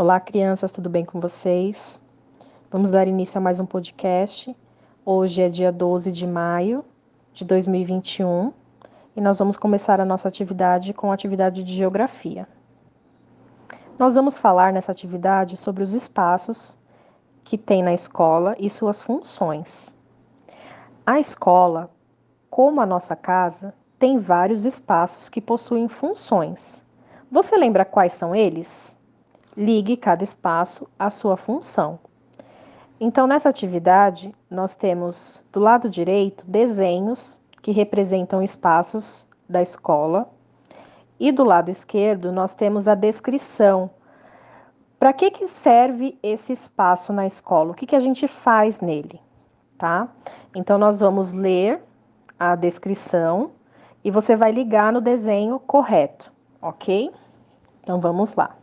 Olá, crianças, tudo bem com vocês? Vamos dar início a mais um podcast. Hoje é dia 12 de maio de 2021 e nós vamos começar a nossa atividade com a atividade de geografia. Nós vamos falar nessa atividade sobre os espaços que tem na escola e suas funções. A escola, como a nossa casa, tem vários espaços que possuem funções. Você lembra quais são eles? Ligue cada espaço à sua função. Então, nessa atividade, nós temos do lado direito desenhos que representam espaços da escola, e do lado esquerdo nós temos a descrição. Para que, que serve esse espaço na escola? O que, que a gente faz nele? Tá? Então, nós vamos ler a descrição e você vai ligar no desenho correto, ok? Então, vamos lá.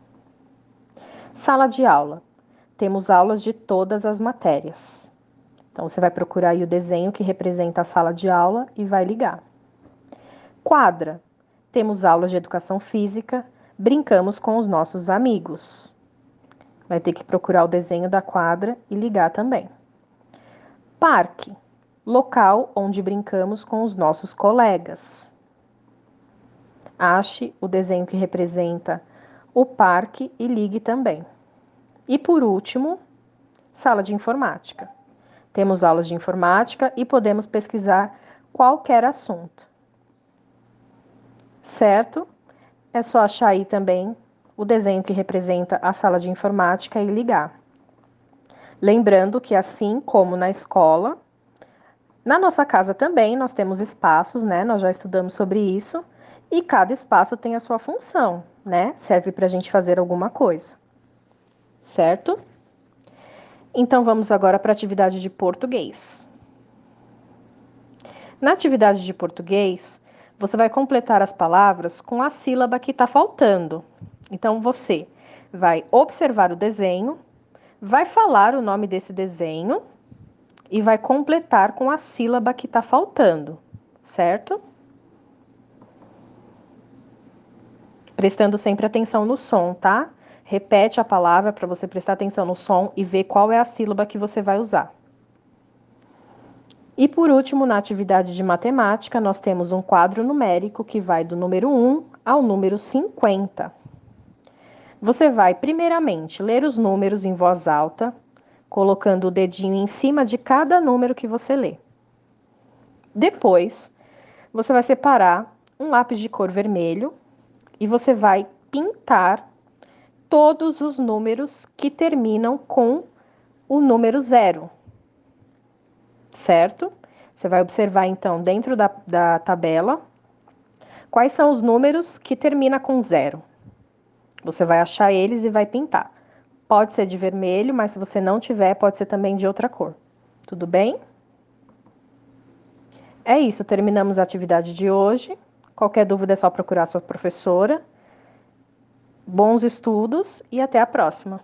Sala de aula. Temos aulas de todas as matérias. Então, você vai procurar aí o desenho que representa a sala de aula e vai ligar. Quadra. Temos aulas de educação física, brincamos com os nossos amigos. Vai ter que procurar o desenho da quadra e ligar também. Parque. Local onde brincamos com os nossos colegas. Ache o desenho que representa o parque e ligue também. E por último, sala de informática. Temos aulas de informática e podemos pesquisar qualquer assunto. Certo? É só achar aí também o desenho que representa a sala de informática e ligar. Lembrando que assim como na escola, na nossa casa também nós temos espaços, né? Nós já estudamos sobre isso e cada espaço tem a sua função, né? Serve para a gente fazer alguma coisa, certo? Então vamos agora para a atividade de português. Na atividade de português, você vai completar as palavras com a sílaba que está faltando. Então você vai observar o desenho, vai falar o nome desse desenho e vai completar com a sílaba que está faltando, certo? Prestando sempre atenção no som, tá? Repete a palavra para você prestar atenção no som e ver qual é a sílaba que você vai usar. E por último, na atividade de matemática, nós temos um quadro numérico que vai do número 1 ao número 50. Você vai, primeiramente, ler os números em voz alta, colocando o dedinho em cima de cada número que você lê. Depois, você vai separar um lápis de cor vermelho e você vai pintar todos os números que terminam com o número zero, certo? Você vai observar então dentro da, da tabela quais são os números que termina com zero. Você vai achar eles e vai pintar. Pode ser de vermelho, mas se você não tiver, pode ser também de outra cor. Tudo bem? É isso, terminamos a atividade de hoje. Qualquer dúvida é só procurar sua professora. Bons estudos e até a próxima!